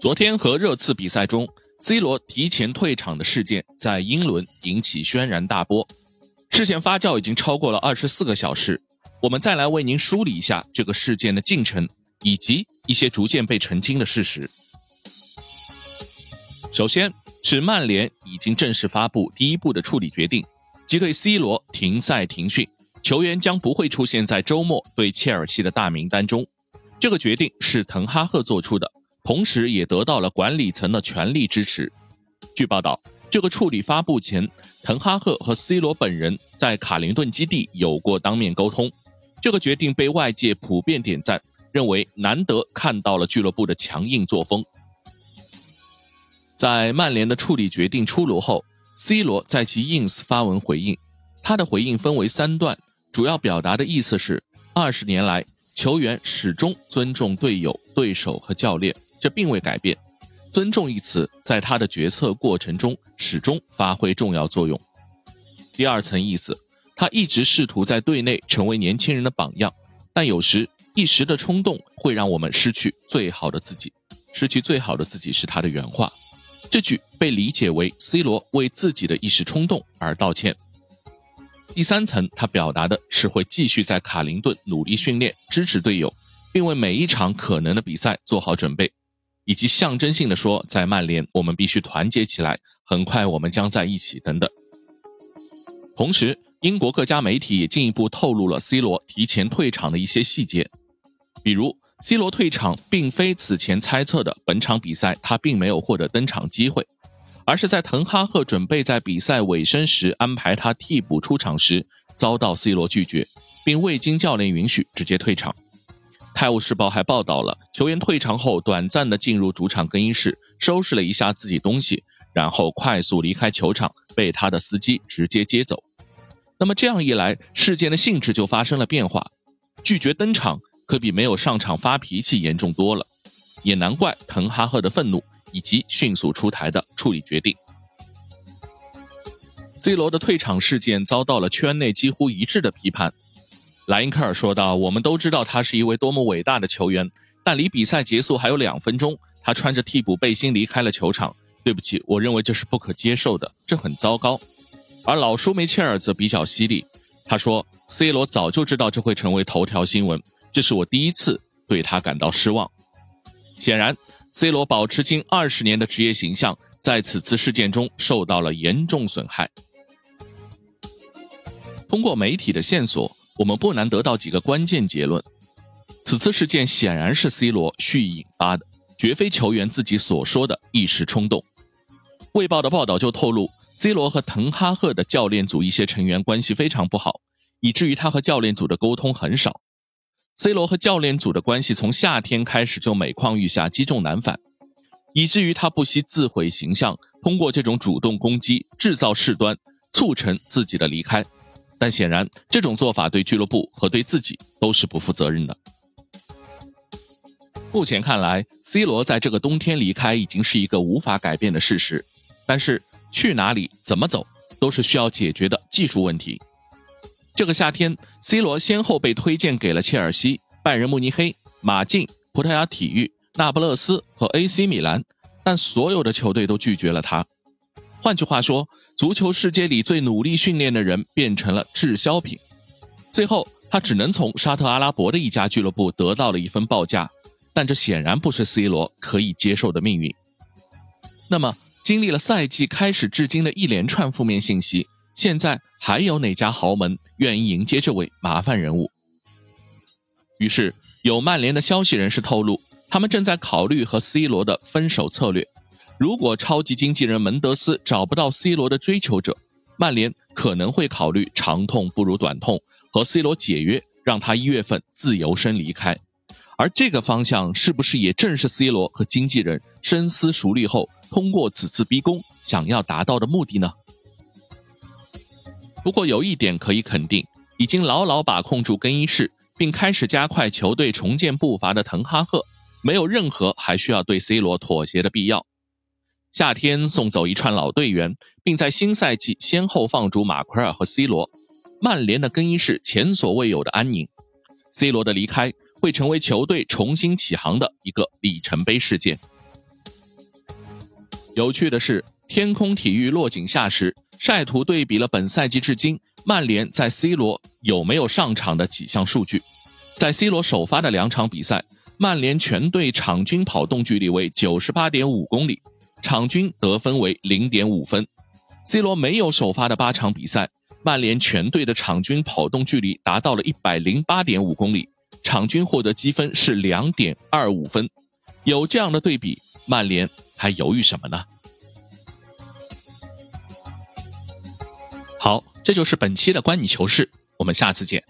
昨天和热刺比赛中，C 罗提前退场的事件在英伦引起轩然大波。事件发酵已经超过了二十四个小时，我们再来为您梳理一下这个事件的进程，以及一些逐渐被澄清的事实。首先是曼联已经正式发布第一步的处理决定，即对 C 罗停赛停训，球员将不会出现在周末对切尔西的大名单中。这个决定是滕哈赫做出的，同时也得到了管理层的全力支持。据报道，这个处理发布前，滕哈赫和 C 罗本人在卡林顿基地有过当面沟通。这个决定被外界普遍点赞，认为难得看到了俱乐部的强硬作风。在曼联的处理决定出炉后，C 罗在其 ins 发文回应，他的回应分为三段，主要表达的意思是：二十年来。球员始终尊重队友、对手和教练，这并未改变。尊重一词在他的决策过程中始终发挥重要作用。第二层意思，他一直试图在队内成为年轻人的榜样，但有时一时的冲动会让我们失去最好的自己。失去最好的自己是他的原话。这句被理解为 C 罗为自己的一时冲动而道歉。第三层，他表达的是会继续在卡林顿努力训练，支持队友，并为每一场可能的比赛做好准备，以及象征性的说，在曼联我们必须团结起来，很快我们将在一起等等。同时，英国各家媒体也进一步透露了 C 罗提前退场的一些细节，比如 C 罗退场并非此前猜测的本场比赛他并没有获得登场机会。而是在滕哈赫准备在比赛尾声时安排他替补出场时，遭到 C 罗拒绝，并未经教练允许直接退场。《泰晤士报》还报道了球员退场后短暂的进入主场更衣室，收拾了一下自己东西，然后快速离开球场，被他的司机直接接走。那么这样一来，事件的性质就发生了变化，拒绝登场可比没有上场发脾气严重多了，也难怪滕哈赫的愤怒。以及迅速出台的处理决定。C 罗的退场事件遭到了圈内几乎一致的批判。莱因克尔说道：“我们都知道他是一位多么伟大的球员，但离比赛结束还有两分钟，他穿着替补背心离开了球场。对不起，我认为这是不可接受的，这很糟糕。”而老舒梅切尔则比较犀利，他说：“C 罗早就知道这会成为头条新闻，这是我第一次对他感到失望。”显然。C 罗保持近二十年的职业形象，在此次事件中受到了严重损害。通过媒体的线索，我们不难得到几个关键结论：此次事件显然是 C 罗蓄意引发的，绝非球员自己所说的一时冲动。卫报的报道就透露，C 罗和滕哈赫的教练组一些成员关系非常不好，以至于他和教练组的沟通很少。C 罗和教练组的关系从夏天开始就每况愈下，积重难返，以至于他不惜自毁形象，通过这种主动攻击制造事端，促成自己的离开。但显然，这种做法对俱乐部和对自己都是不负责任的。目前看来，C 罗在这个冬天离开已经是一个无法改变的事实。但是，去哪里、怎么走，都是需要解决的技术问题。这个夏天，C 罗先后被推荐给了切尔西、拜仁慕尼黑、马竞、葡萄牙体育、那不勒斯和 AC 米兰，但所有的球队都拒绝了他。换句话说，足球世界里最努力训练的人变成了滞销品。最后，他只能从沙特阿拉伯的一家俱乐部得到了一份报价，但这显然不是 C 罗可以接受的命运。那么，经历了赛季开始至今的一连串负面信息。现在还有哪家豪门愿意迎接这位麻烦人物？于是有曼联的消息人士透露，他们正在考虑和 C 罗的分手策略。如果超级经纪人门德斯找不到 C 罗的追求者，曼联可能会考虑长痛不如短痛，和 C 罗解约，让他一月份自由身离开。而这个方向是不是也正是 C 罗和经纪人深思熟虑后，通过此次逼宫想要达到的目的呢？不过有一点可以肯定，已经牢牢把控住更衣室，并开始加快球队重建步伐的滕哈赫，没有任何还需要对 C 罗妥协的必要。夏天送走一串老队员，并在新赛季先后放逐马奎尔和 C 罗，曼联的更衣室前所未有的安宁。C 罗的离开会成为球队重新起航的一个里程碑事件。有趣的是，天空体育落井下石，晒图对比了本赛季至今曼联在 C 罗有没有上场的几项数据。在 C 罗首发的两场比赛，曼联全队场均跑动距离为九十八点五公里，场均得分为零点五分。C 罗没有首发的八场比赛，曼联全队的场均跑动距离达到了一百零八点五公里，场均获得积分是两点二五分。有这样的对比，曼联还犹豫什么呢？好，这就是本期的观你球事，我们下次见。